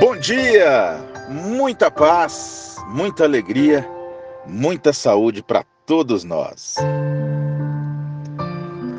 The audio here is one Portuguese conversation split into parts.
Bom dia, muita paz, muita alegria, muita saúde para todos nós.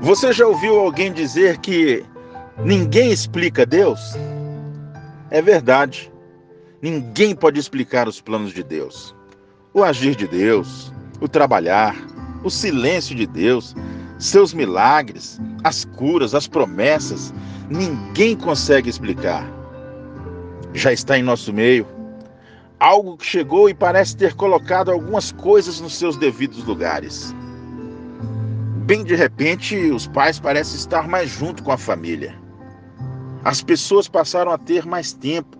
Você já ouviu alguém dizer que ninguém explica Deus? É verdade. Ninguém pode explicar os planos de Deus. O agir de Deus, o trabalhar, o silêncio de Deus, seus milagres, as curas, as promessas, ninguém consegue explicar. Já está em nosso meio algo que chegou e parece ter colocado algumas coisas nos seus devidos lugares. Bem de repente, os pais parecem estar mais junto com a família. As pessoas passaram a ter mais tempo,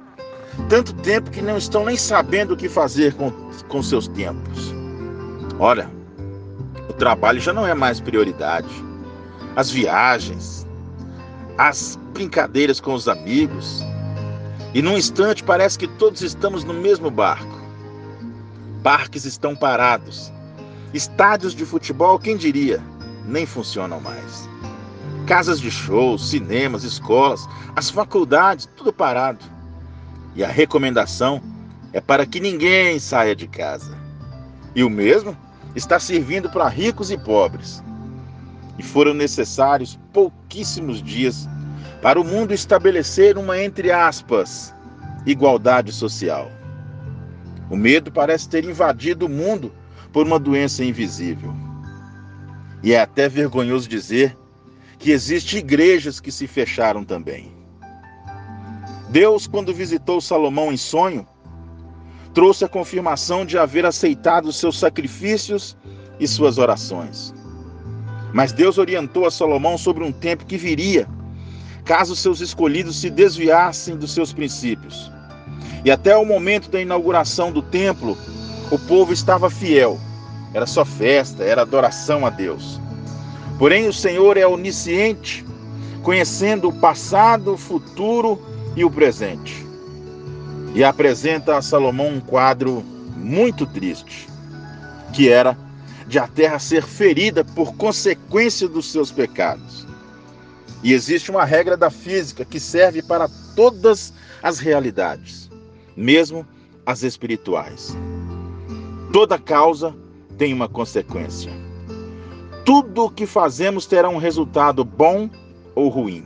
tanto tempo que não estão nem sabendo o que fazer com, com seus tempos. Olha, o trabalho já não é mais prioridade. As viagens, as brincadeiras com os amigos. E num instante parece que todos estamos no mesmo barco. Parques estão parados. Estádios de futebol, quem diria, nem funcionam mais. Casas de shows, cinemas, escolas, as faculdades, tudo parado. E a recomendação é para que ninguém saia de casa. E o mesmo está servindo para ricos e pobres. E foram necessários pouquíssimos dias para o mundo estabelecer uma, entre aspas, igualdade social. O medo parece ter invadido o mundo por uma doença invisível. E é até vergonhoso dizer que existem igrejas que se fecharam também. Deus, quando visitou Salomão em sonho, trouxe a confirmação de haver aceitado seus sacrifícios e suas orações. Mas Deus orientou a Salomão sobre um tempo que viria, caso seus escolhidos se desviassem dos seus princípios. E até o momento da inauguração do templo, o povo estava fiel. Era só festa, era adoração a Deus. Porém, o Senhor é onisciente, conhecendo o passado, o futuro e o presente e apresenta a Salomão um quadro muito triste, que era de a terra ser ferida por consequência dos seus pecados. E existe uma regra da física que serve para todas as realidades, mesmo as espirituais. Toda causa tem uma consequência. Tudo o que fazemos terá um resultado bom ou ruim.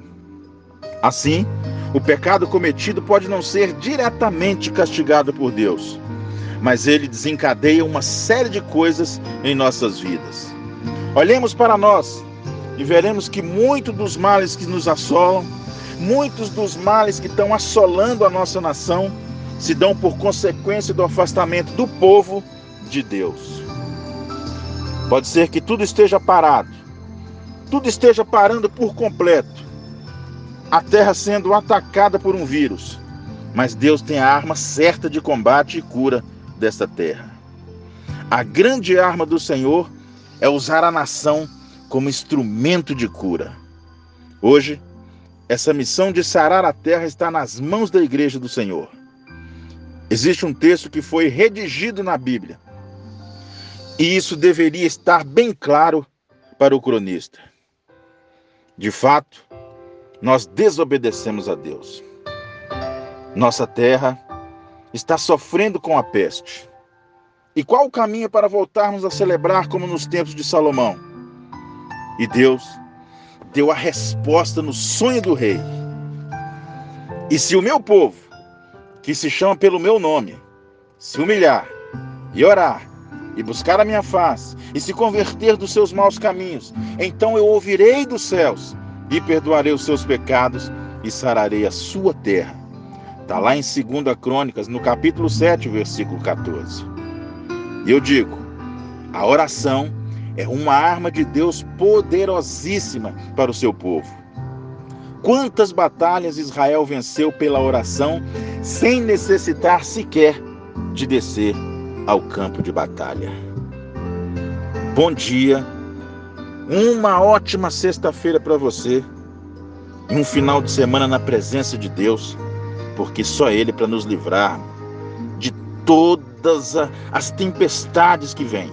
Assim, o pecado cometido pode não ser diretamente castigado por Deus, mas ele desencadeia uma série de coisas em nossas vidas. Olhemos para nós e veremos que muitos dos males que nos assolam, muitos dos males que estão assolando a nossa nação, se dão por consequência do afastamento do povo de Deus. Pode ser que tudo esteja parado, tudo esteja parando por completo a terra sendo atacada por um vírus, mas Deus tem a arma certa de combate e cura desta terra. A grande arma do Senhor é usar a nação como instrumento de cura. Hoje, essa missão de sarar a terra está nas mãos da igreja do Senhor. Existe um texto que foi redigido na Bíblia. E isso deveria estar bem claro para o cronista. De fato, nós desobedecemos a Deus. Nossa terra está sofrendo com a peste. E qual o caminho para voltarmos a celebrar como nos tempos de Salomão? E Deus deu a resposta no sonho do rei. E se o meu povo, que se chama pelo meu nome, se humilhar e orar e buscar a minha face e se converter dos seus maus caminhos, então eu ouvirei dos céus e perdoarei os seus pecados e sararei a sua terra. Está lá em 2 Crônicas, no capítulo 7, versículo 14. E eu digo: a oração é uma arma de Deus poderosíssima para o seu povo. Quantas batalhas Israel venceu pela oração sem necessitar sequer de descer ao campo de batalha? Bom dia uma ótima sexta-feira para você. Um final de semana na presença de Deus, porque só Ele para nos livrar de todas as tempestades que vêm.